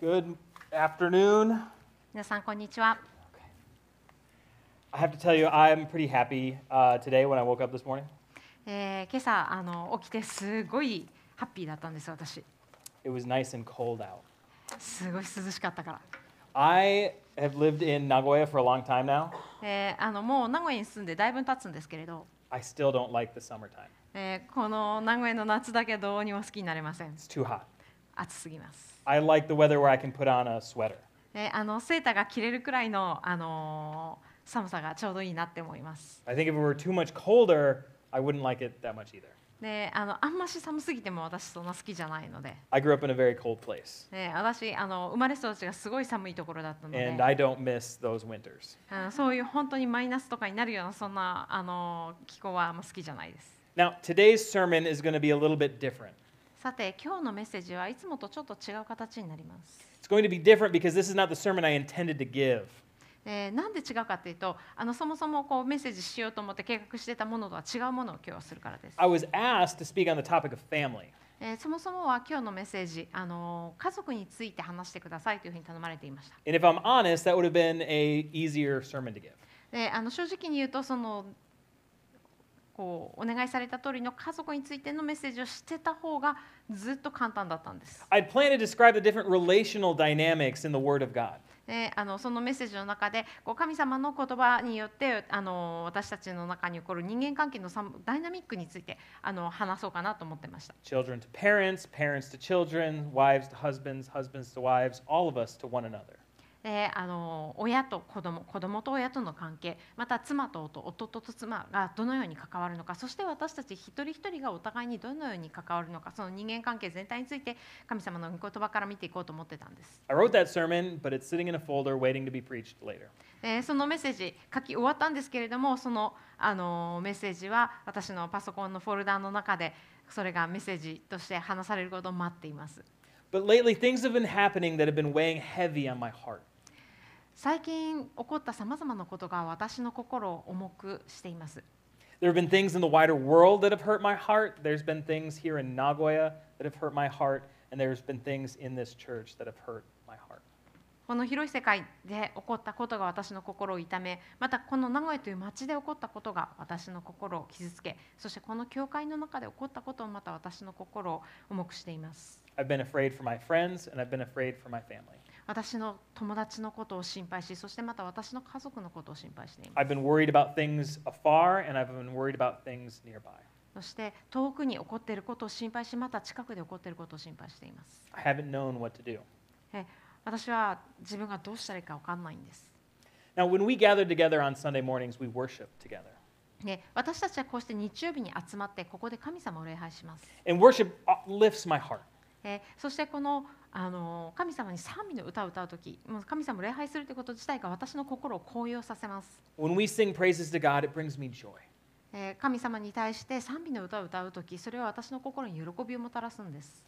Good afternoon. 皆さんこんにちは。 I have to tell you, I'm pretty happy uh, today when I woke up this morning. えー今朝あの起きてすごいハッピーだったんです私。 It was nice and cold out. すごい涼しかったから。 I have lived in Nagoya for a long time now. えーあのもう名古屋に住んでだいぶ経つんですけれど、 I still don't like the summertime. えーこの名古屋の夏だけどうにも好きになれません。 It's too hot. 暑すぎます。I like the weather where I can put on a sweater. えーあのセーターが着れるくらいのあのー寒さがちょうどいいなって思います。I think if it were too much colder, I wouldn't like it that much either. であのあんまし寒すぎても私そんな好きじゃないので、I grew up in a very cold place, えー私あの生まれ育ちがすごい寒いところだったので。and I don't miss those winters. あのそういう本当にマイナスとかになるようなそんなあの気候はあんま好きじゃないです。Now, today's sermon is going to be a little bit different. さて今日のメッセージはいつもとちょっと違う形になります。It's going to be different because this is not the sermon I intended to give. えーなんで違うかというとあのそもそもこうメッセージしようと思って計画してたものとは違うものを今日はするからです。I was asked to speak on the topic of family. えーそもそもは今日のメッセージあの家族について話してくださいというふうに頼まれていました。And if I'm honest, that would have been a easier sermon to give. であの正直に言うとそのこうお願いされた通りの家族についてのメッセージをしてた方がずっと簡単だったんです。I'd planned to describe the different relational dynamics in the Word of God. であのそのメッセージの中でこう神様の言葉によってあの私たちの中に起こる人間関係のさダイナミックについてあの話そうかなと思ってました。Children to parents, parents to children, wives to husbands, husbands to wives, all of us to one another. であの親と子供子供と親との関係また妻と夫夫と妻がどのように関わるのかそして私たち一人一人がお互いにどのように関わるのかその人間関係全体について神様の御言葉から見ていこうと思ってたんです。I wrote that sermon, but it's sitting in a folder waiting to be preached later. でそのメッセージ書き終わったんですけれどもそのあのメッセージは私のパソコンのフォルダの中でそれがメッセージとして話されることを待っています But lately, things have been happening that have been weighing heavy on my heart. 最近起こったさまざまなことが私の心を重くしています There have been things in the wider world that have hurt my heart. There's been things here in Nagoya that have hurt my heart. And there's been things in this church that have hurt my heart. この広い世界で起こったことが私の心を痛めまたこの名古屋という町で起こったことが私の心を傷つけそしてこの教会の中で起こったこともまた私の心を重くしています I've been afraid for my friends, and I've been afraid for my family. 私の友達のことを心配しそしてまた私の家族のことを心配しています I've been worried about things afar, and I've been worried about things nearby. そして遠くに起こっていることを心配しまた近くで起こっていることを心配しています I haven't known what to do. え私は自分がどうしたらいいか分かんないんです Now, when we gather together on Sunday mornings, we worship together. ね私たちはこうして日曜日に集まってここで神様を礼拝します And worship uh, lifts my heart. えーそしてこのあの神様に賛美の歌を歌うとき、もう神様礼拝するといこと自体が私の心を高揚させます。God, 神様に対して賛美の歌を歌うとき、それは私の心に喜びをもたらすんです。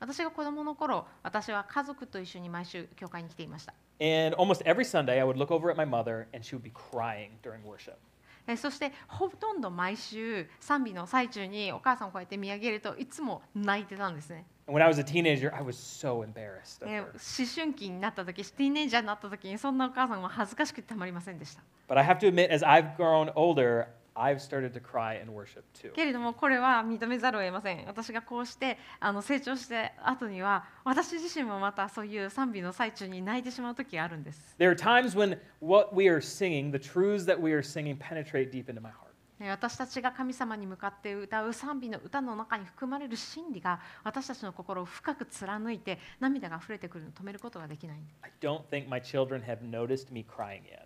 私が子供の頃、私は家族と一緒に毎週教会に来ていました。えーそしてほとんど毎週賛美の最中にお母さんをこうやって見上げるといつも泣いてたんですね、when I was a teenager, I was so embarrassed. 思春期になった時ティーンエイジャーになった時にそんなお母さんは恥ずかしくてたまりませんでした But I have to admit, as I've grown older, I've started to cry in worship too. けれどもこれは認めざるを得ません私がこうしてあの成長して後には私自身もまたそういう賛美の最中に泣いてしまう時があるんです There are times when what we are singing, the truths that we are singing, penetrate deep into my heart. え私たちが神様に向かって歌う賛美の歌の中に含まれる真理が私たちの心を深く貫いて涙が溢れてくるのを止めることができないんで I don't think my children have noticed me crying yet,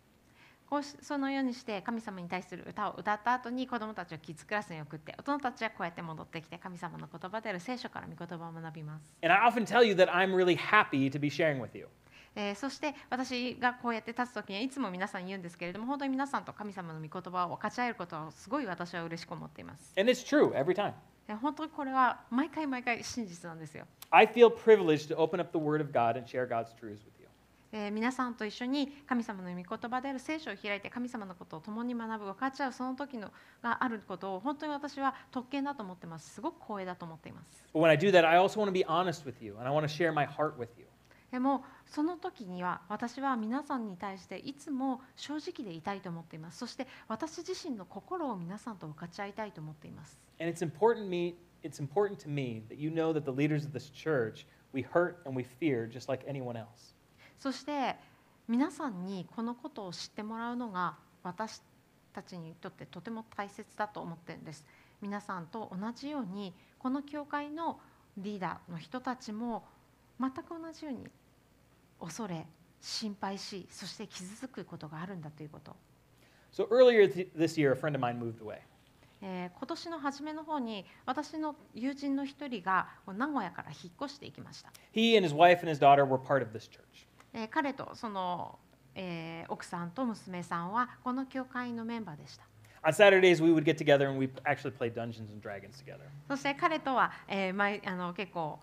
こうしそのようにして神様に対する歌を歌った後に子どもたちをキッズクラスに送って大人たちはこうやって戻ってきて神様の言葉である聖書から御言葉を学びます。And I often tell you that I'm really happy to be sharing with you. えーそして私がこうやって立つ時にはいつも皆さん言うんですけれども本当に皆さんと神様の御言葉を分かち合えることはすごい私は嬉しく思っています。And it's true every time. えー本当にこれは毎回毎回真実なんですよ。I feel privileged to open up the Word of God and share God's truths with you. えー、皆さんと一緒に神様の御言葉である聖書を開いて神様のことを共に学ぶ分かち合うその時のがあることを本当に私は特権だと思ってます。すごく光栄だと思っています。That, you, でもその時には私は皆さんに対していつも正直でいたいと思っています。そして私自身の心を皆さんと分かち合いたいと思っています。And it's important, me, it's important to me that you know that the leaders of this church we hurt and we fear just like anyone else. そして皆さんにこのことを知ってもらうのが私たちにとってとても大切だと思ってるんです皆さんと同じようにこの教会のリーダーの人たちも全く同じように恐れ心配しそして傷つくことがあるんだということ、So earlier th- this year, a friend of mine moved away. えー今年の初めの方に私の友人の一人が名古屋から引っ越していきました He and his wife and his daughter were part of this church. えー彼とその、えー奥さんと娘さんはこの教会のメンバーでした。On Saturdays, we would get together and we actually play Dungeons and Dragons together. そして彼とは、えー毎あの結構、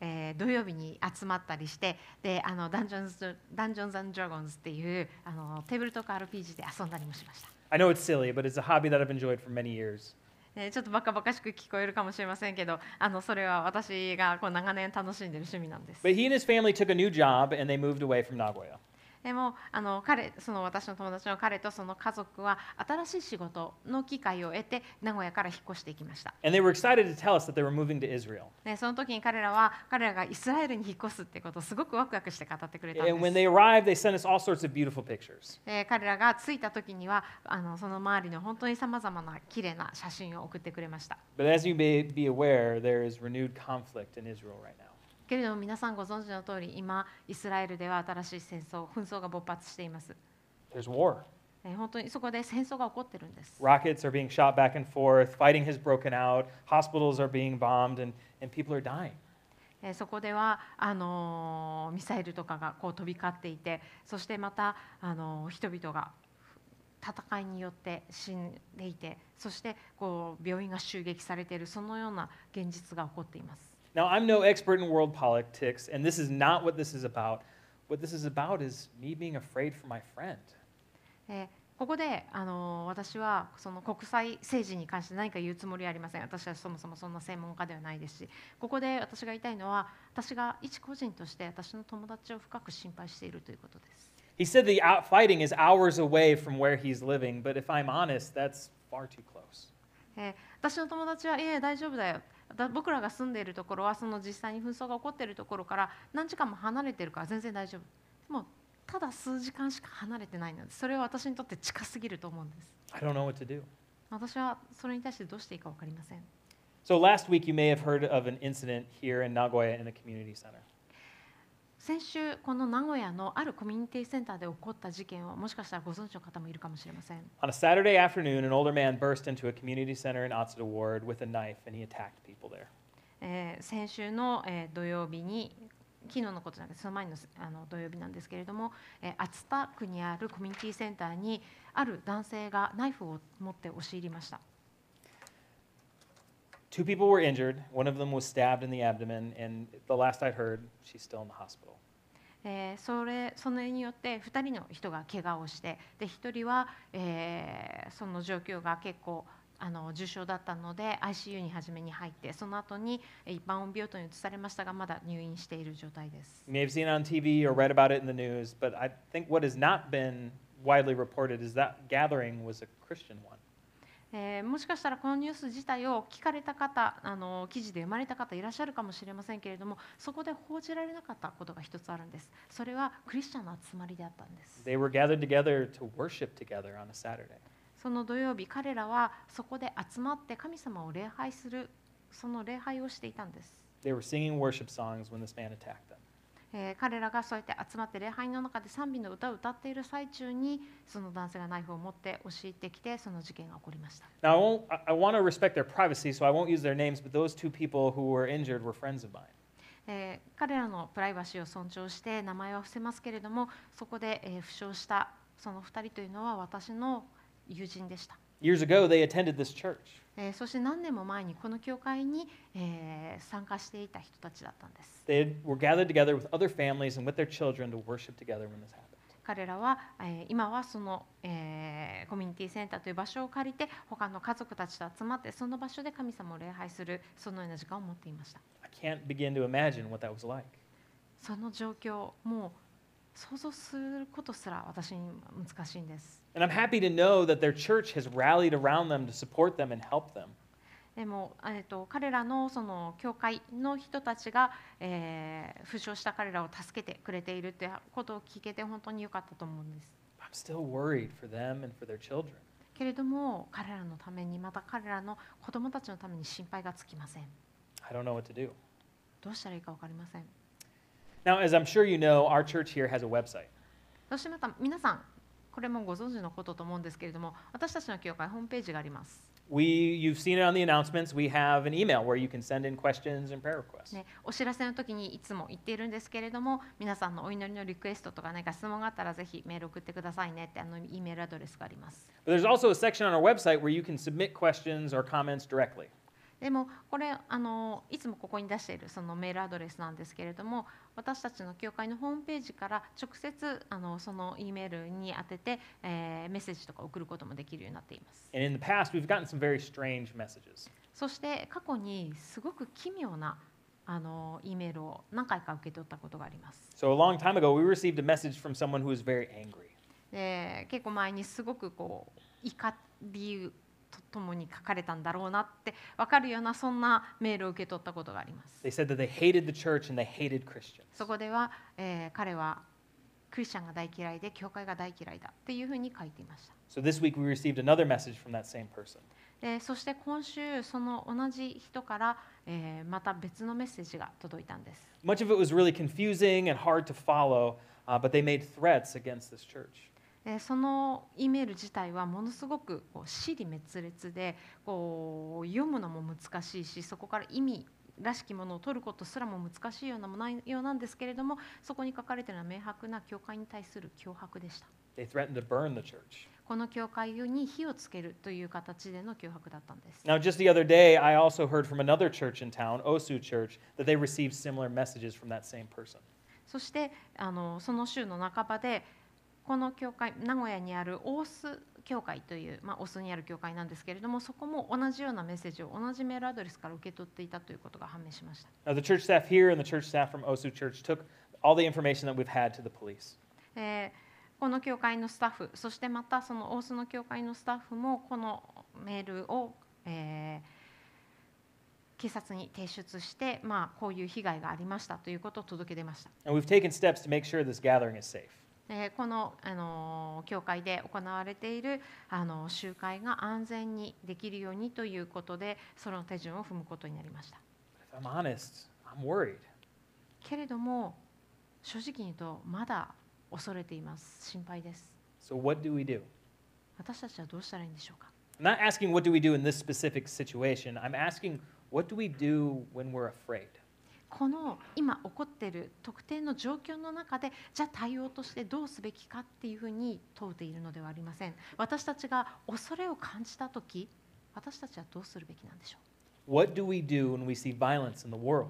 えー土曜日に集まったりしてであのダンジョンズダンジョンズドラゴンズっていうあのテーブルトーク RPG で遊んだりもしました。I know it's silly, but it's a hobby that I've enjoyed for many years. えーちょっとバカバカしく聞こえるかもしれませんけどあのそれは私がこう長年楽しんでる趣味なんです。But he and his family took a new job and they moved away from Nagoya. でもあの彼その私の友達の彼とその家族は新しい仕事の機会を得て名古屋から引っ越していきました。And they were excited to tell us that they were moving to Israel. ね、その時に彼らは彼らがイスラエルに引っ越すってことをすごくワクワクして語ってくれたん And when です。they arrived, they sent us all sorts of beautiful pictures. で彼らが着いた時にはあのその周りの本当にさまざまな綺麗な写真を送ってくれました。But as you may be aware, there is renewed conflict in Israel right now. けれども皆さんご存知の通り今イスラエルでは新しい戦争紛争が勃発しています。There's war. え本当にそこで戦争が起こってるんです。Rockets are being shot back and forth, fighting has broken out, hospitals are being bombed, and, and people are dying. えーそこではあのーミサイルとかがこう飛び交っていてそしてまた、あのー人々が戦いによって死んでいてそしてこう病院が襲撃されているそのような現実が起こっています。Now, I'm no expert in world politics, and this is not what this is about. What this is about is me being afraid for my friend. ここであの私はその国際政治に関して何か言うつもりはありません私はそもそもそんな専門家ではないですしここで私が言いたいのは私が一個人として私の友達を深く心配しているということです。He said the fighting is hours away from where he's living, but if I'm honest, that's far too close. 私の友達は、いえ、大丈夫だよ。僕らが住んでいるところはその実際に紛争が起こっているところから何時間も離れてるから全然大丈夫でもただ数時間しか離れてないのでそれは私にとって近すぎると思うんです I don't know what to do. 私はそれに対してどうしていいか分かりません So last week, you may have heard of an incident here in Nagoya in a community center. 先週この名古屋のあるコミュニティセンターで起こった事件をもしかしたらご存知の方もいるかもしれません On a Saturday afternoon, an older man burst into a community center in Atsuta Ward with a knife, and he attacked people there. えー先週の、えー土曜日に昨日のことなんですその前のあの土曜日なんですけれども、えー熱田区にあるコミュニティセンターにある男性がナイフを持って押し入りました Two people were injured. One of them was stabbed in the abdomen, and the last I heard, she's still in the hospital. Eh, えー、それそれによって2人の人が怪我をしてで1人は、えー、その状況が結構あの重症だったので ICU に初めに入ってその後に一般病棟に移されましたがまだ入院している状態です。May have seen on TV or read about it in the news, but I think what has not been widely reported is that gathering was a Christian one. えーもしかしたらこのニュース自体を聞かれた方あの記事で生まれた方いらっしゃるかもしれませんけれどもそこで報じられなかったことが一つあるんですそれはクリスチャンの集まりであったんです They were gathered together to worship together on a Saturday. その土曜日彼らはそこで集まって神様を礼拝するその礼拝をしていたんです、They were singing worship songs when this man attacked. えー彼らがそうやって集まって礼拝の中で賛美の歌を歌っている最中にその男性がナイフを持って押し入ってきてその事件が起こりました Now, I, want to respect their privacy, so I won't use their names, but those two people who were injured were friends of mine. えー彼らのプライバシーを尊重して名前は伏せますけれどもそこで、えー負傷したその2人というのは私の友人でした、Years ago, they attended this church. その、彼らは、え、今はその、え、コミュニティセンターという場所を借りて他の家族たちと集まってその場所で神様を礼拝するそのような時間を持っていました。その状況もう想像することすら私に難しいんです And I'm happy to know that their church has rallied around them to support them and help them. でも、えー、と彼らのその教会の人たちが、えー負傷した彼らを助けてくれているということを聞けて本当に良かったと思うんです I'm still worried for them and for their children. けれども彼らのためにまた彼らの子供たちのために心配がつきません I don't know what to do. どうしたらいいか分かりません Now, as I'm sure you know, our church here has a website. そしてまた皆さんこれもご存知のことと思うんですけれども私たちの教会ホームページがあります We, you've seen it on the announcements. We have an email where you can send in questions and prayer requests. ね、お知らせの時にいつも言っているんですけれども皆さんのお祈りのリクエストとか何か質問があったらぜひメール送ってくださいねってあの E メールアドレスがあります But there's also a section on our website where you can submit questions or comments directly. でもこれあのいつもここに出しているそのメールアドレスなんですけれども私たちの教会のホームページから直接あのその E メールに当てて、えーメッセージとか送ることもできるようになっています And in the past, we've gotten some very strange messages. そして過去にすごく奇妙なあの E メールを何回か受け取ったことがあります So a long time ago, we received a message from someone who was very angry. で結構前にすごくこう怒りとともに書かれたんだろうなって分かるようなそんなメールを受け取ったことがあります They said that they hated the church and they hated Christians. そこでは、えー彼はクリスチャンが大嫌いで教会が大嫌いだっていうふうに書いていました So this week, we received another message from that same person. でそして今週その同じ人から、えーまた別のメッセージが届いたんです Much of it was really confusing and hard to follow, uh, but they made threats against this church. でその E メール自体はものすごくこう死に滅裂でこう読むのも難しいしそこから意味らしきものを取ることすらも難しいようなも内容なんですけれどもそこに書かれているのは明白な教会に対する脅迫でした They threatened to burn the church. この教会に火をつけるという形での脅迫だったんです Now, just the other day, I also heard from another church in town, Osu Church, that they received similar messages from that same person. そしてあのその週の半ばでこの教会名古屋にある大須教会という、まあ、大須にある教会なんですけれどもそこも同じようなメッセージを同じメールアドレスから受け取っていたということが判明しました the church staff here and the church staff from Osu Church took all the information that we've had to the police. えーこの教会のスタッフそしてまたその大須の教会のスタッフもこのメールを、えー警察に提出して、まあ、こういう被害がありましたということを届け出ました。And we've taken steps to make sure this gathering is safe. えーこの、あのー教会で行われている、あのー集会が安全にできるようにということでその手順を踏むことになりました I'm honest, I'm worried. けれども正直に言うとまだ恐れています心配です So, what do we do? 私たちはどうしたらいいんでしょうか I'm not asking what do we do in this specific situation. I'm asking what do we do when we're afraid? この今起こっている特定の状況の中でじゃあ対応としてどうすべきかっていうふうに問うているのではありません私たちが恐れを感じた時私たちはどうするべきなんでしょう？What do we do when we see violence in the world?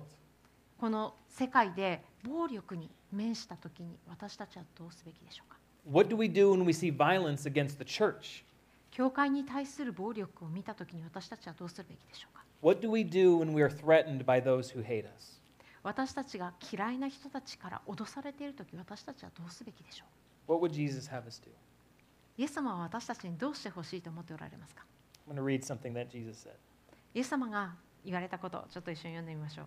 この世界で暴力に面した時に私たちはどうすべきでしょうか？What do we do when we see violence against the church? 教会に対する暴力を見た時に私たちはどうするべきでしょうか What do we do when we are threatened by those who hate us? 私たちが嫌いな人たちから脅されている時私たちはどうすべきでしょ What would Jesus have us do? うイエス様は私たちにどうしてほしいと思っておられますか I'm going to read something that Jesus said. イエス様が言われたことをちょっと一緒に読んでみましょう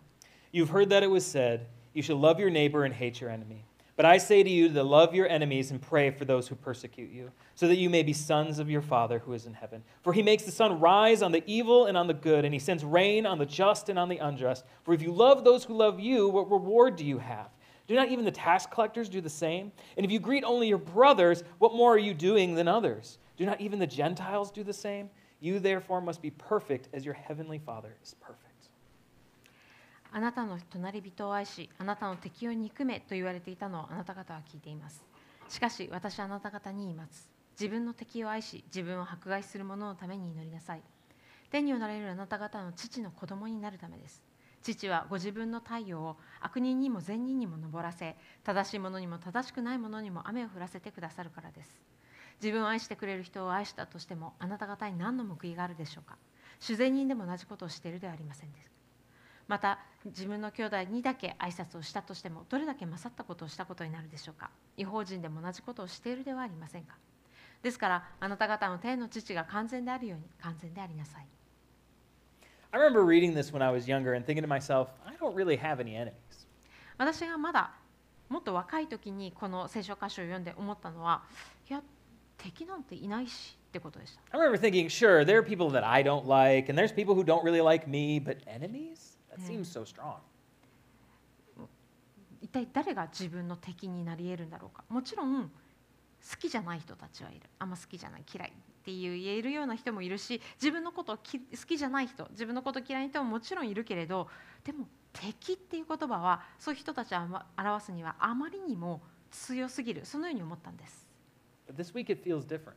You've heard that it was said, You shall love your neighbor and hate your enemy. But I say to you to love your enemies and pray for those who persecute you, so that you may be sons of your Father who is in heaven. For he makes the sun rise on the evil and on the good, and he sends rain on the just and on the unjust. For if you love those who love you, what reward do you have? Do not even the tax collectors do the same? And if you greet only your brothers, what more are you doing than others? Do not even the Gentiles do the same? You therefore must be perfect as your heavenly Father is perfect. あなたの隣人を愛しあなたの敵を憎めと言われていたのをあなた方は聞いています。しかし私はあなた方に言います。自分の敵を愛し自分を迫害する者のために祈りなさい。天におられるあなた方の父の子供になるためです。父はご自分の太陽を悪人にも善人にも昇らせ正しい者にも正しくない者にも雨を降らせてくださるからです。自分を愛してくれる人を愛したとしてもあなた方に何の報いがあるでしょうか。主善人でも同じことをしているではありませんです。また自分の兄弟にだけ挨拶をしたとしてもどれだけ勝ったことをしたことになるでしょうか違法人でも同じことをしているではありませんかですからあなた方の天の父が完全であるように完全でありなさい I remember reading this when I was younger and thinking to myself, I don't really have any enemies. 私がまだもっと若い時にこの聖書箇所を読んで思ったのはいや敵なんていないしってことでした I remember thinking, sure, there are people that I don't like, and there's people who don't really like me, but enemies? That seems so strong. 一体誰が自分の敵になり得るんだろうか？もちろん好きじゃない人たちはいる。あんま好きじゃない嫌いっていう言えるような人もいるし自分のことをき好きじゃない人自分のこと嫌いな人ももちろんいるけれどでも敵っていう言葉はそういう人たちを表すにはあまりにも強すぎる。そのように思ったんです。But this week it feels different.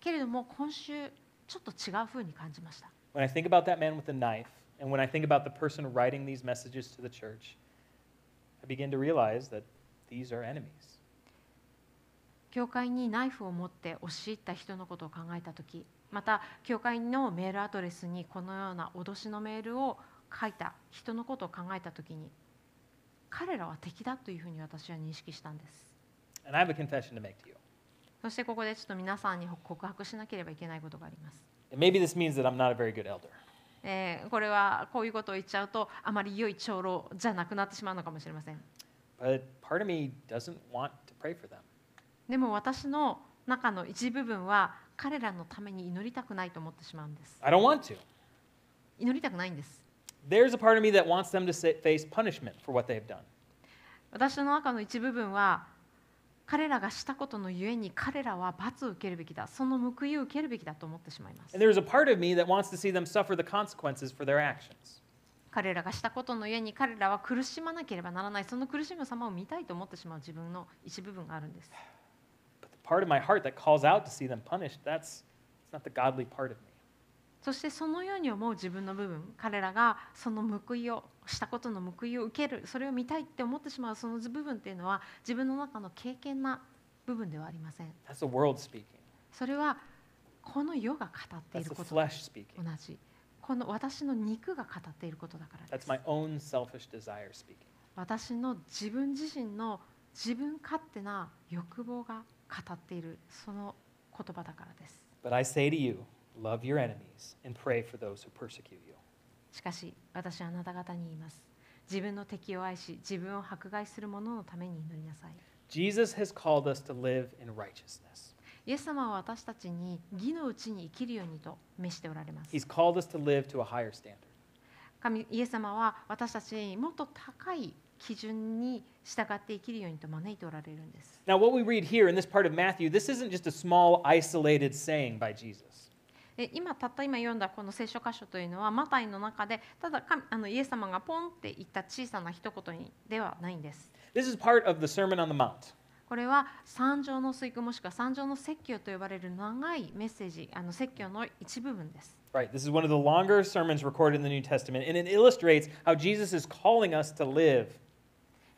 けれども今週ちょっと違う風に感じました。When I think about that man with the knife, and when I think about the person writing these messages to the church, I begin to realize that these are enemies. 教会にナイフを持って押し入った人のことを考えた時また教会のメールアドレスにこのような脅しのメールを書いた人のことを考えた時に彼らは敵だというふうに私は認識したんです And I have a confession to make to you. そしてここでちょっと皆さんに告白しなければいけないことがあります、And maybe this means that I'm not a very good elder. えー、これはこういうことを言っちゃうとあまり良い長老じゃなくなってしまうのかもしれません。でも私の中の一部分は彼らのために祈りたくないと思ってしまうんです。祈りたくないんです。私の中の一部分は彼らがしたことのゆえに彼らは罰を受けるべきだ、その報いを受けるべきだと思ってしまいます。彼らがしたことのゆえに彼らは苦しまなければならない、その苦しむ様を見たいと思ってしまう自分の一部分があるんです。そしてそのように思う自分の部分、彼らがその報いをしたことの報いを受ける、それを見たいって思ってしまうその部分っていうのは自分の中の経験な部分ではありません。That's the world それはこの世が語っていることと同じ。この私の肉が語っていることだからです。That's my own selfish desire 私の自分自身の自分勝手な欲望が語っているその言葉だからです。But I say to you, love your enemies and pray for those who persecute you. しかし私はあなた方に言います自分の敵を愛し自分を迫害する者のために祈りなさい Jesus has called us to live in righteousness. イエス様は私たちに義のうちに生きるようにと召しておられます He's called us to live to a higher standard. 神イエス様は私たちにもっと高い基準に従って生きるようにと招いておられるんです Now, what we read here in this part of Matthew, this isn't just a small, isolated saying by Jesus. で今たった今読んだこの聖書箇所というのはマタイの中でただ神あのイエス様がポンって言った小さな一言にではないんです This is part of the Sermon on the Mount. これは三条の水句もしくは三条の説教と呼ばれる長いメッセージあの説教の一部分です Right, this is one of the longer sermons recorded in the New Testament, and it illustrates how Jesus is calling us to live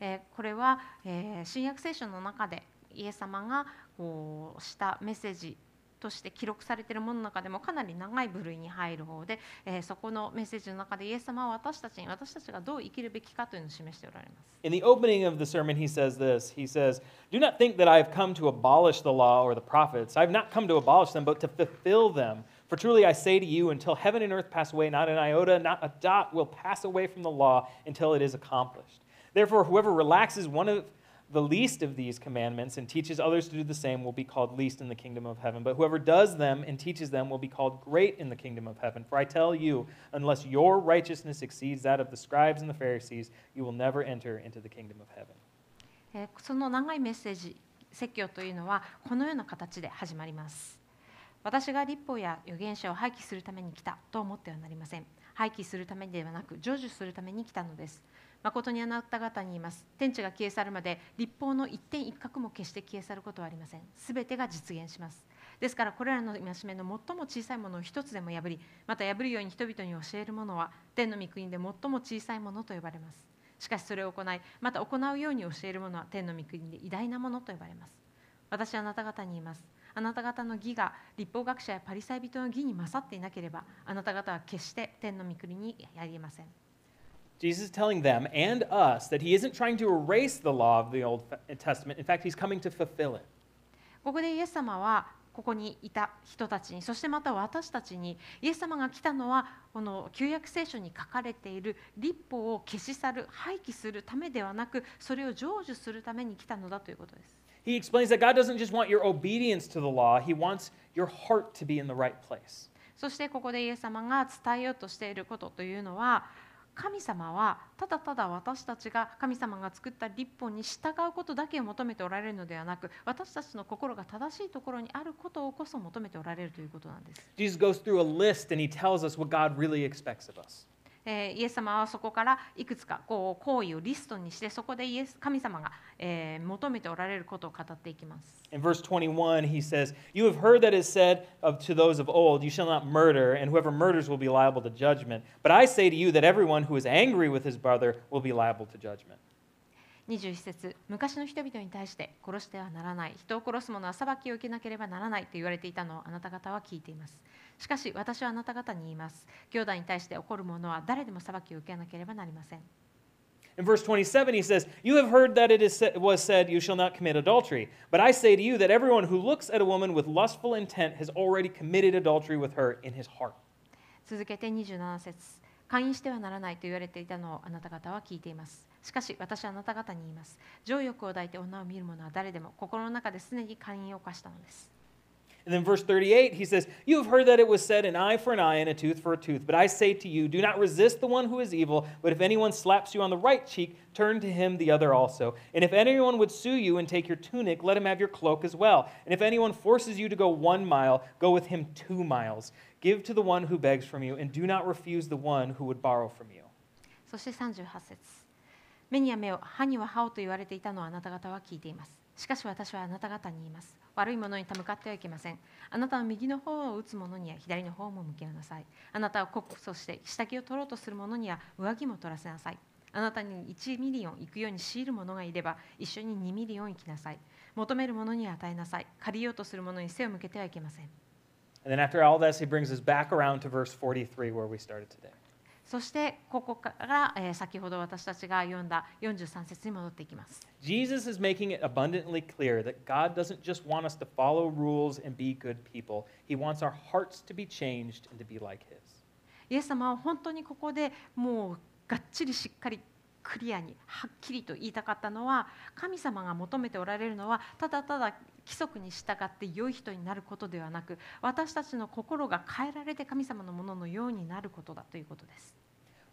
えーこれは、えー新約聖書の中でイエス様がこうしたメッセージとして記録されているものの中でもかなり長い部類に入る方で、えーそこのメッセージの中でイエス様は私たちに私たちがどう生きるべきかというのを示しておられます。 In the opening of the sermon, he says this He says, Do not think that I have come to abolish the law or the prophets. I have not come to abolish them, but to fulfill them. For truly I say to you, until heaven and earth pass away, not an iota, not a dot will pass away from the law until it is accomplished. Therefore, whoever relaxes one of the least of these commandments and teaches others to do the same will be called least in the kingdom of heaven. But whoever does them and teaches them will be called great in the kingdom of heaven. For I tell you, unless your righteousness exceeds that of the scribes and the Pharisees, you will never enter into the kingdom of heaven. えその長いメッセージ説教というのはこのような形で始まります私が立法や預言者を廃棄するために来たと思ってはなりません廃棄するためではなく成就するために来たのです誠にあなた方に言います。天地が消え去るまで立法の一点一角も決して消え去ることはありません。すべてが実現します。ですからこれらの戒めの最も小さいものを一つでも破りまた破るように人々に教えるものは天の御国で最も小さいものと呼ばれます。しかしそれを行いまた行うように教えるものは天の御国で偉大なものと呼ばれます。私はあなた方に言います。あなた方の義が立法学者やパリサイ人の義に勝っていなければあなた方は決して天の御国にやりません。Jesus is telling them and us that he isn't trying to erase the law of the Old Testament. In fact, he's coming to fulfill it. ここでイエス様はここにいた人たちにそしてまた私たちにイエス様が来たのはこの旧約聖書に書かれている立法を消し去る廃棄するためではなくそれを成就するために来たのだということです。He explains that God doesn't just want your obedience to the law, he wants your heart to be in the right place. そしてここでイエス様が伝えようとしていることというのは神様はただただ私たちが神様が作った立法に従うことだけを求めておられるのではなく私たちの心が正しいところにあることをこそ求めておられるということなんです。Jesus goes through a list and he tells us what God really expects of us. えーイエス様はそこからいくつかこう行為をリストにしてそこでイエス神様が、えー求めておられることを語っていきます。 In verse 21, he says, You have heard that it is said of, to those of old, You shall not murder, and whoever murders will be liable to judgment. But I say to you that everyone who is angry with his brother will be liable to judgment. 21節昔の人々に対して殺してはならない人を殺す者は裁きを受けなければならないと言われていたのをあなた方は聞いていますしかし私はあなた方に言います兄弟に対して起こる者は誰でも裁きを受けなければなりません In verse 27, he says, You have heard that it was said, You shall not commit adultery. But I say to you that everyone who looks at a woman with lustful intent has already committed adultery with her in his heart. 続けて27節会員してはならないと言われていたのをあなた方は聞いていますしかし私はあなた方に言います情欲を抱いて女を見る者は誰でも心の中ですでに会員を犯したのです And then verse 38, he says, You have heard that it was said, an eye for an eye and a tooth for a tooth. But I say to you, do not resist the one who is evil, but if anyone slaps you on the right cheek, turn to him the other also. And if anyone would sue you and take your tunic, let him have your cloak as well. And if anyone forces you to go one mile, go with him two miles. Give to the one who begs from you, and do not refuse the one who would borrow from you. そして38節。目には目を歯には歯をと言われていたのをあなた方は聞いています。しかし私はあなた方に言います。悪いものに手向かってはいけません。あなたの右の頬を打つ者には左の頬も向けなさい。あなたを告訴して下着を取ろうとする者には上着も取らせなさい。あなたに1ミリオン行くように強いる者がいれば一緒に2ミリオン行きなさい。求める者には与えなさい。借りようとする者に背を向けてはいけません。And then after all this, he brings us back around to verse 43, where we started today. そしてここから、えー先ほど私たちが読んだ43節に戻っていきます Jesus is making it abundantly clear that God doesn't just want us to follow rules and be good people. He wants our hearts to be changed and to be like His. イエス様は本当にここでもうがっちりしっかりクリアにはっきりと言いたかったのは神様が求めておられるのはただただ規則に従って良い人になることではなく私たちの心が変えられて神様のもののようになることだということです。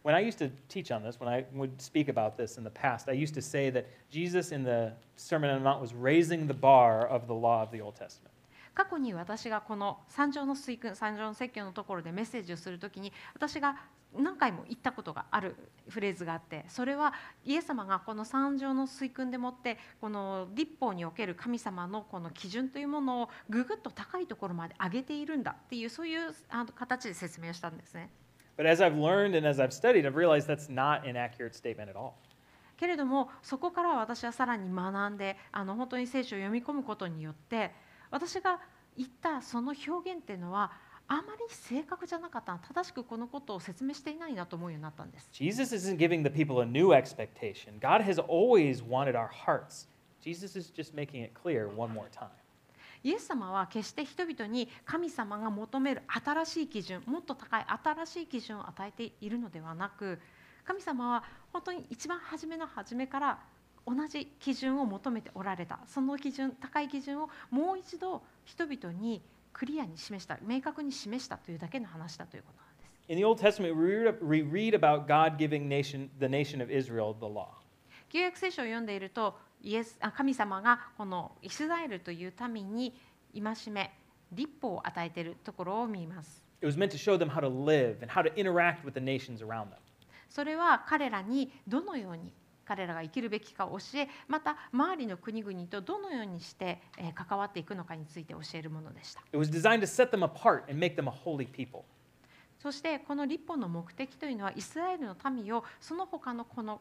When I used to teach on this, when I would speak about this in the past, I used to say that Jesus in the Sermon on the Mount was raising the bar of the law of the Old Testament. 過去に私がこの三条の水訓三条の説教のところでメッセージをするときに私が何回も言ったことがあるフレーズがあってそれはイエス様がこの三条の水訓でもってこの立法における神様のこの基準というものをぐぐっと高いところまで上げているんだっていうそういうあの形で説明をしたんですね。But as I've learned and as I've studied, I've realized that's not an accurate statement at all. けれどもそこから私はさらに学んであの本当に聖書を読み込むことによって私が言ったその表現っていうのはあまり正確じゃなかったな正しくこのことを説明していないなと思うようになったんです。Jesus isn't giving the people a new expectation. God has always wanted our hearts. Jesus is just making it clear one more time. イエス様は決して人々に神様が求める新しい基準もっと高い新しい基準を与えているのではなく神様は本当に一番初めの初めから同じ基準を求めておられたその基準高い基準をもう一度人々にクリアに示した明確に示したというだけの話だということなんです。In the Old Testament, we read, about God giving nation, the nation of Israel the law. 旧約聖書を読んでいるとイエスあ神様がこのイスラエルという民に戒め立法を与えているところを見ます。It was meant to show them how to live and how to interact with the nations around them. それは彼らにどのように彼らが生きるべきかを教えまた周りの国々とどのようにしてえー関わっていくのかについて教えるものでした。It was designed to set them apart and make them a holy people. そしてこの立法の目的というのはイスラエルの民をその他のこの、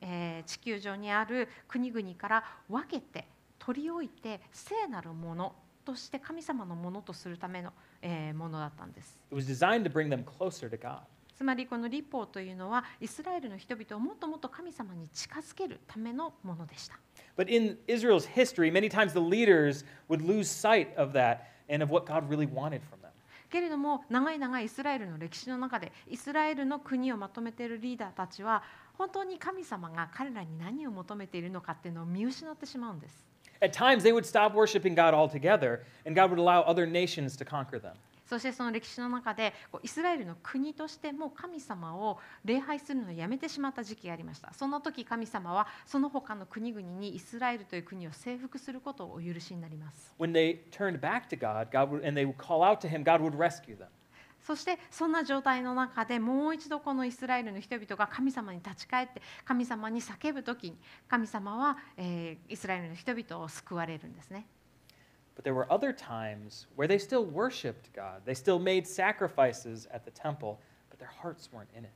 えー地球上にある国々から分けて取り置いて聖なるものとして神様のものとするための、えーものだったんです。It was designed to bring them closer to God. つまりこの立法というのはイスラエルの人々をもっともっと神様に近づけるためのものでした。But in Israel's history, many times the leaders would lose sight of that and of what God really wanted from them. けれども長い長いイスラエルの歴史の中でイスラエルの国をまとめているリーダーたちは本当に神様が彼らに何を求めているのかっていうのを見失ってしまうんです。At times, they would stop worshiping God altogether, and God would allow other nations to conquer them. そしてその歴史の中でイスラエルの国としても神様を礼拝するのをやめてしまった時期がありました。その時神様はその他の国々にイスラエルという国を征服することをお許しになります。When they turned back to God, God would, and they would call out to Him, God would rescue them. そしてそんな状態の中でもう一度このイスラエルの人々が神様に立ち返って神様に叫ぶ時に神様は、えーイスラエルの人々を救われるんですね But there were other times where they still worshiped God. They still made sacrifices at the temple, but their hearts weren't in it.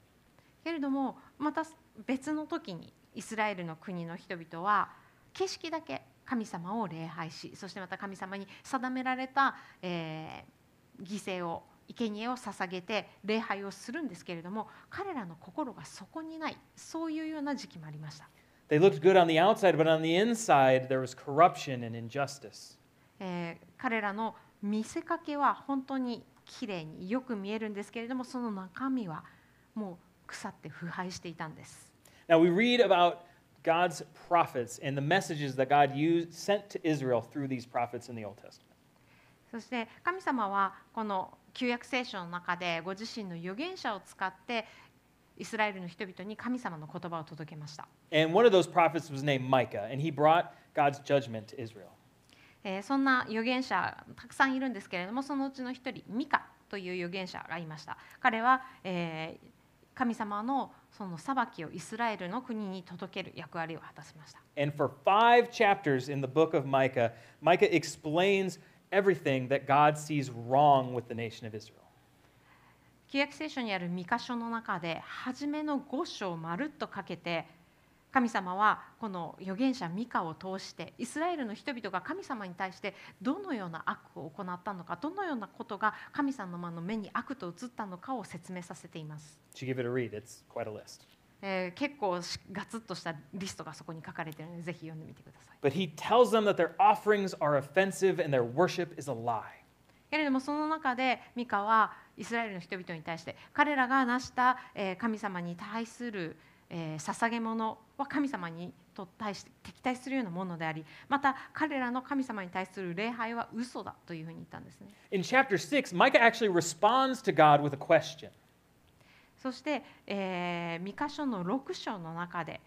けれどもまた別の時にイスラエルの国の人々は景色だけ神様を礼拝しそしてまた神様に定められた、えー犠牲を生贄を捧げて礼拝をするんですけれども彼らの心がそこにないそういうような時期もありました。They looked good on the outside, but on the inside, there was corruption and injustice. えー彼らの見せかけは本当に綺麗によく見えるんですけれどもその中身はもう腐って腐敗していたんです。Now, we read about God's prophets and the messages that God used, sent to Israel through these prophets in the Old Testament. そして神様はこの旧約聖書の中でご自身の預言者を使ってイスラエルの人々に神様の言葉を届けました。And one of those prophets was named Micah, and he brought God's judgment to Israel. えーそんな預言者たくさんいるんですけれどもそのうちの一人ミカという預言者がいました。彼は、えー神様のその裁きをイスラエルの国に届ける役割を果たしました。And for five chapters in the book of Micah, Micah explains everything that God sees wrong with the nation of Israel. 旧約聖書にある三箇所の中で初めの5章をまるっとかけて神様はこの預言者ミカを通してイスラエルの人々が神様に対してどのような悪を行ったのかどのようなことが神様の目に悪と映ったのかを説明させています。えー結構しガツッとしたリストがそこに書かれているのでぜひ読んでみてください。But he tells them that their offerings are offensive and their worship is a lie. けれどもその中でミカはイスラエルの人々に対して彼らが成したえー神様に対するえー捧げ物は神様にと対して敵対するようなものでありまた彼らの神様に対する礼拝は嘘だというふうに言ったんですね In chapter 6, Micah actually responds to God with a question. そして、えー、ミカ書の6章の中で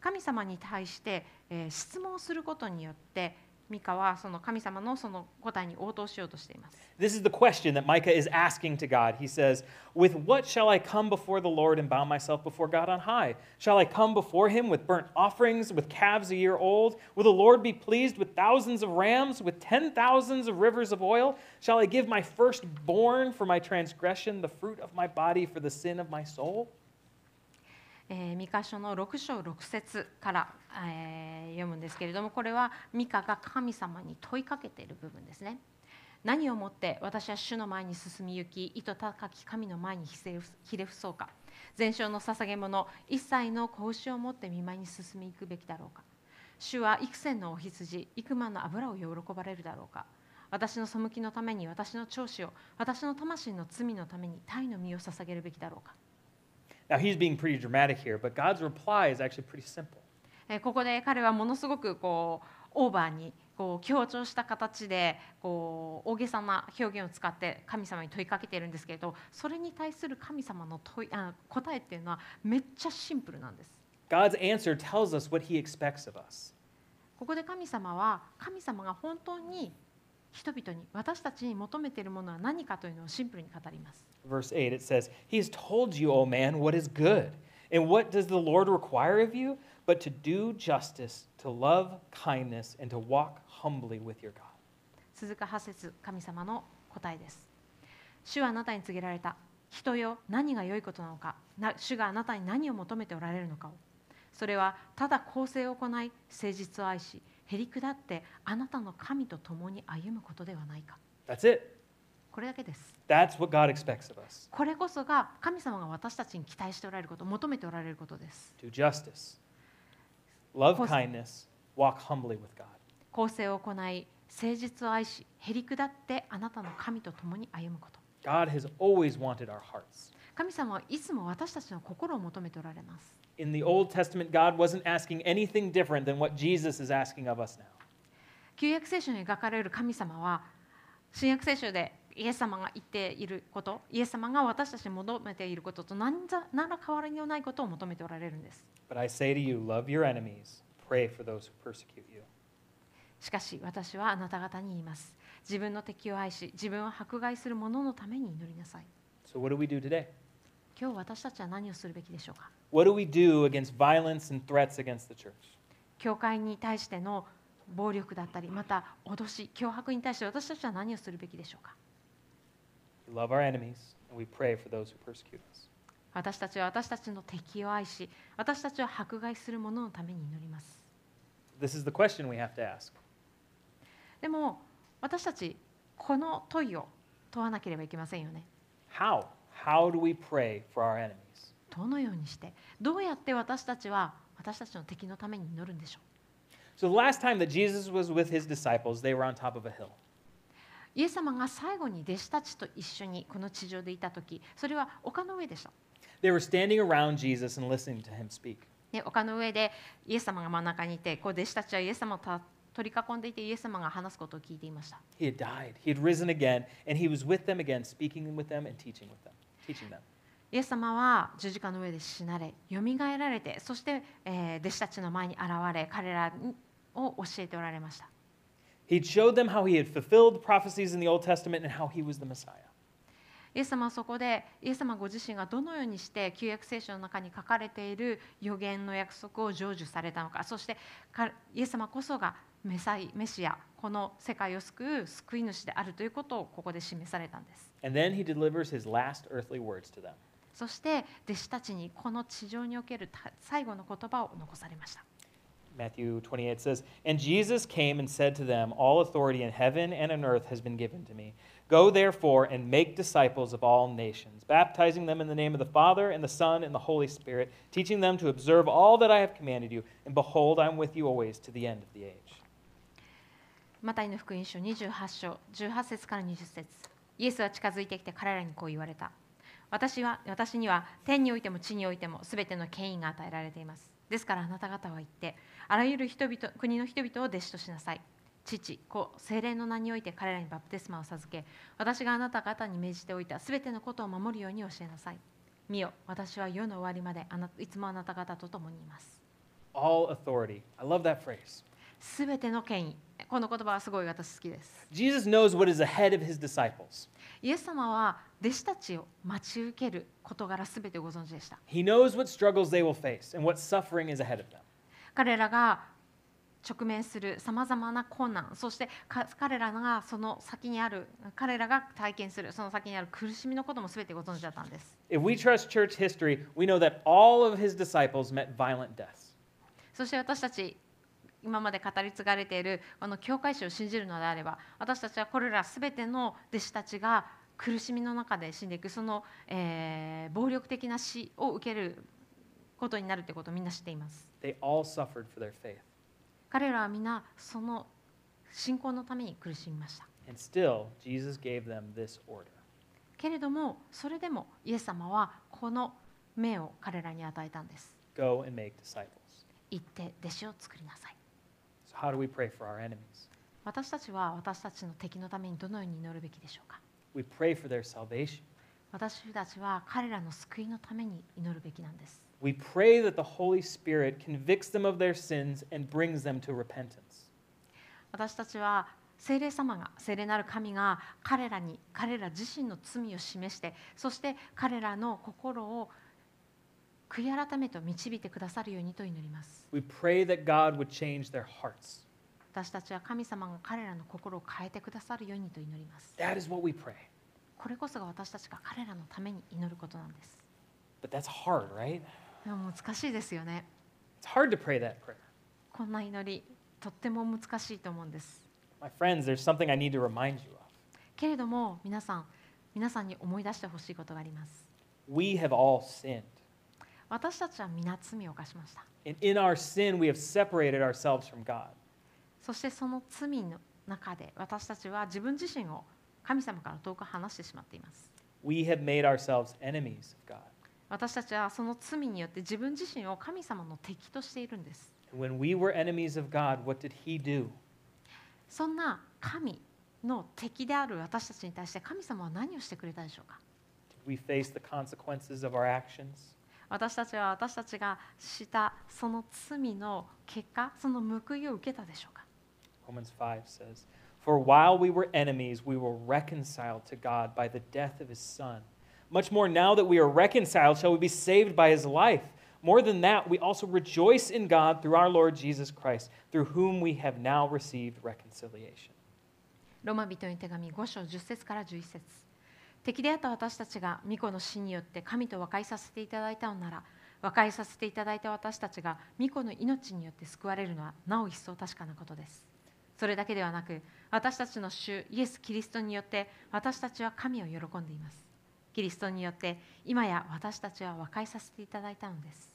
神様に対して、えー質問することによってミカはその神様のその答えに応答しようとしています This is the question that Micah is asking to God. He says, With what shall I come before the Lord and bow myself before God on high? Shall I come before him with burnt offerings, with calves a year old? Will the Lord be pleased with thousands of rams, with ten thousands of rivers of oil? Shall I give my firstborn for my transgression, the fruit of my body for the sin of my soul? えーミカ書の6章6節から、え読むんですけれどもこれはミカが神様に問いかけている部分ですね。何をもって私は主の前に進み行き意図高き神の前にひれひれ伏そうか。全焼の捧げ物一切の子牛を持って見舞いに進み行くべきだろうか。主は幾千のお羊幾万の油を喜ばれるだろうか。私の背きのために私の長子を私の魂の罪のために鯛の身を捧げるべきだろうか。Now, he's being pretty dramatic here, but God's reply is actually pretty simple. えーここで彼はものすごくこうオーバーにこう強調した形でこう大げさな表現を使って神様に問いかけているんですけれどそれに対する神様の問いあ答えっていうのはめっちゃシンプルなんです。God's answer tells us what he expects of us. ここで神様は神様が本当に人々に私たちに求めているものは何かというのをシンプルに語ります。Verse 8, it says, He has told you, O man, what is good. And what does the Lord require of you? But to do justice, to love kindness, and to walk humbly with your God. 鈴鹿八節神様の答えです。主はあなたに告げられた。人よ、何が良いことなのか。な主があなたに何を求めておられるのかを。それはただ公正を行い、誠実を愛し、へり下ってあなたの神と共に歩むことではないか。That's it. これだけです。That's what God expects of us これこそが神様が私たちに期待しておられること、求めておられることです。do justice, love kindness, walk humbly with God. 公正を行い、誠実を愛し、へり下ってあなたの神と共に歩むこと。God has always wanted our hearts. 神様はいつも私たちの心を求めておられます。In the Old Testament, God wasn't asking anything different than what Jesus is asking of us now. 旧約聖書に描かれる神様は新約聖書でイエス様が言っていることイエス様が私たちに求めていることと何ざ何ら変わりのないことを求めておられるんです But I say to you, love your enemies, pray for those who persecute you. しかし私はあなた方に言います自分の敵を愛し自分を迫害する者のために祈りなさい So, what do we do today? 今日私たちは何をするべきでしょうか What do we do against violence and threats against the church? 教会に対しての暴力だったりまた脅し脅迫に対して私たちは何をするべきでしょうか We love our enemies and we pray for those who persecute us. 私たちは私たちの敵を愛し私たちを迫害する者のために祈ります This is the question we have to ask. でも私たちこの問いを問わなければいけませんよね How? How do we pray for our enemies? どのようにしてどうやって私たちは私たちの敵のために祈るんでしょ So, the last time that Jesus was with his disciples, they were on top of a hill. うイエス様が最後に弟子たちと一緒にこの地上でいた時それは丘の上でした、 They were standing around Jesus and listening to him speak. ね、丘の上でイエス様が真ん中にいてこう弟子たちはイエス様をた取り囲んでいてイエス様が話すことを聞いていました He had died. He had risen again, and he was with them again, speaking with them and teaching with them, teaching them. イエス様は十字架の上で死なれ、よみがえられて、そして、えー弟子たちの前に現れ、彼らを教えておられました。 He showed them how he had fulfilled prophecies in the Old Testament and how he was the Messiah. イエス様はそこで、イエス様ご自身がどのようにして旧約聖書の中に書かれている予言の約束を成就されたのか、そしてかイエス様こそがメサイメシア、この世界を救う救い主であるということをここで示されたんです。And then he delivers his last earthly words to them. そして弟子たちにこの地上におけるた最後の言葉を残されました。Matthew 28 says, And Jesus came and said to them, All authority in heaven and on earth has been given to me. Go therefore and make disciples of all nations, baptizing them in the name of the Father and the Son and the Holy Spirit, teaching them to observe all that I have commanded you. And behold, I am with you always to the end of the age. マタイの福音書28章18節から20節イエスは近づいてきて彼らにこう言われた私は私には天においても地においてもすべての権威が与えられていますですからあなた方は言ってあらゆる人々国の人々を弟子としなさい父子精霊の名において彼らにバプテスマを授け私があなた方に命じておいたすべてのことを守るように教えなさい見よ私は世の終わりまであないつもあなた方と共にいます All authority. I love that phrase. すべての権威この言葉はすごい私好きです Jesus knows what is ahead of his disciples. イエス様は弟子たちを待ち受ける事柄すべてご存知でした。He knows what struggles they will face and what suffering is ahead of them. 彼らが直面するさまざまな困難、そしてか彼らがその先にある、彼らが体験するその先にある苦しみのこともすべてご存知だったんです。If we trust church history, we know that all of his disciples met violent deaths. そして私たち、今まで語り継がれているこの教会史を信じるのであれば、私たちはこれらすべての弟子たちが苦しみの中で死んでいく、その、えー暴力的な死を受けることになるということをみんな知っています。They all suffered for their faith. 彼らは皆その信仰のために苦しみました And still, Jesus gave them this order けれどもそれでもイエス様はこの命を彼らに与えたんです go and make disciples. 行って弟子を作りなさい So, how do we pray for our enemies? 私たちは私たちの敵のためにどのように祈るべきでしょうか We pray for their salvation. 私たちは彼らの救いのために祈るべきなんです we pray that the Holy Spirit convicts them of their sins and brings them to repentance. 私たちは聖霊様が聖霊なる神が彼らに彼ら自身の罪を示してそして彼らの心を悔い改めと導いてくださるようにと祈ります。私たちは神様が彼らの心を変えてくださるようにと祈ります。これこそが私たちが彼らのために祈ることなんです。でも難しいですよね It's hard to pray that prayer. こんな祈りとっても難しいと思うんです My friends, there's something I need to remind you of. けれども皆さん皆さんに思い出してほしいことがあります We have all sinned. 私たちは皆罪を犯しました And in our sin, we have separated ourselves from God. そしてその罪の中で私たちは自分自身を神様から遠く離してしまっています We have made ourselves enemies of God. 私たちはその罪によって自分自身を神様の敵としているんです when we were enemies of God, what did He do? そんな神の敵である私たちに対して神様は何をしてくれたでしょうか Did we face the consequences of our actions? 私たちは私たちがしたその罪の結果その報いを受けたでしょうか Romans 5 says, For while we were enemies, we were reconciled to God by the death of his Son. Much more now that we are reconciled, shall we be saved by his life. More than that, we also rejoice in God through our Lord Jesus Christ, through whom we have now received reconciliation. ローマ人の手紙5章10節から11節敵であった私たちが御子の死によって神と和解させていただいたのなら和解させていただいた私たちが御子の命によって救われるのはなお一層確かなことですそれだけではなく私たちの主イエス・キリストによって私たちは神を喜んでいますキリストによって今や私たちは和解させていただいたのです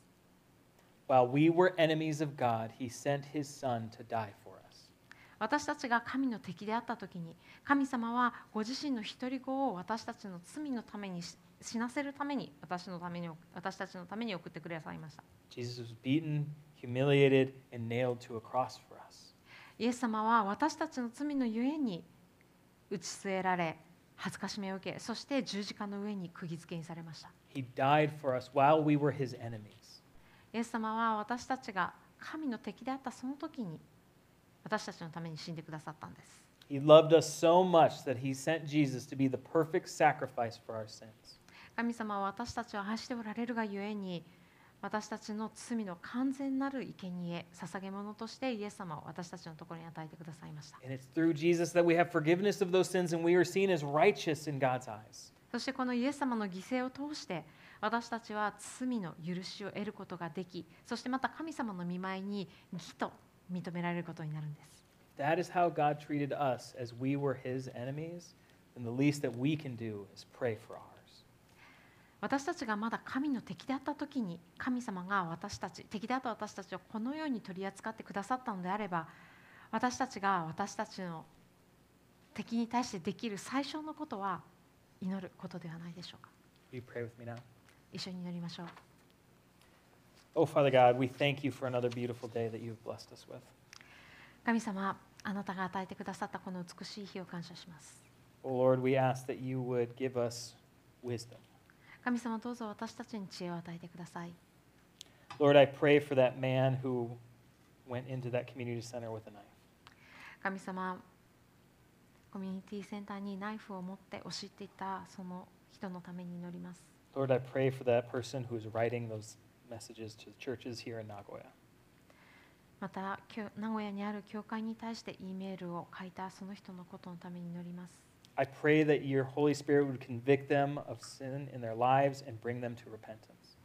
While we were enemies of God, he sent his Son to die for us. 私たちが神の敵であった時に神様はご自身の一人子を私たちの罪のためにし死なせるために私のために私たちのために送ってくださいました Jesus was beaten, humiliated, and nailed to a cross for us. イエス様は私たちの罪のゆえに打ち据えられ恥ずかしめを受けそして十字架の上に釘付けにされました He died for us while we were his enemies. イエス様は私たちが神の敵であったその時に私たちのために死んでくださったんです He loved us so much that he sent Jesus to be the perfect sacrifice for our sins. 神様は私たちを愛しておられるがゆえに私たちの罪の完全なる生贄に捧げ物としてイエス様を私たちのところに与えてくださいました。そしてこのイエス様の犠牲を通して私たちは罪の許しを得ることができ、そしてまた神様の見舞いに義と認められることになるんです。That is how God treated us as we were his enemies, and the least that we. 私たちがまだ神の敵であった時に神様が私たち敵であった私たちをこのように取り扱ってくださったのであれば私たちが私たちの敵に対してできる最小のことは祈ることではないでしょうか Will you pray with me now? 一緒に祈りましょう Oh, Father God, we thank you for another beautiful day that you've blessed us with. 神様あなたが与えてくださったこの美しい日を感謝します Oh, Lord, we ask that you would give us wisdom. 神様どうぞ私たちに知恵を与えてください Lord, I pray for that man who went into that community center with a knife. 神様コミュニティセンターにナイフを持って押し入っていったその人のために祈ります Lord, I pray for that person who is writing those messages to churches here in Nagoya. また名古屋にある教会に対して E メールを書いたその人のことのために祈ります I pray that your Holy Spirit would convict them of sin in their lives and bring them to repentance.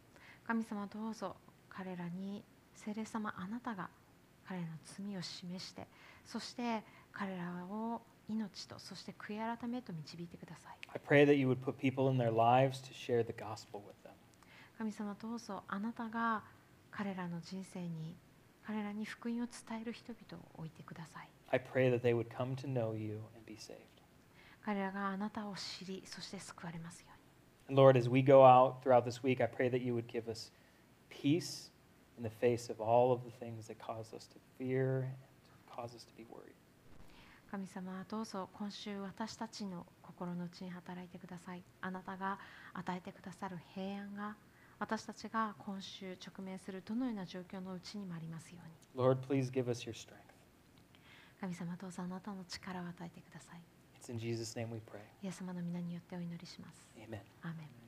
神様どうぞ彼らに聖霊様あなたが彼らの罪を示してそして彼らを命とそして悔い改めへと導いてください I pray that you would put people in their lives to share the gospel with them. 神様どうぞあなたが彼らの人生に彼らに福音を伝える人々を置いてください I pray that they would come to know you and be saved. 彼らがあなたを知りそして救われますように Lord, as we go out throughout this week, I pray that you would give us peace in the face of all of the things that cause us to fear and cause us to be worried. 神様どうぞ今週私たちの心の内に働いてくださいあなたが与えてくださる平安が私たちが今週直面するどのような状況のうちにもありますように Lord, please give us your strength. 神様どうぞあなたの力を与えてください It's in Jesus' name we pray. イエス様の皆によってお祈りします Amen. アーメン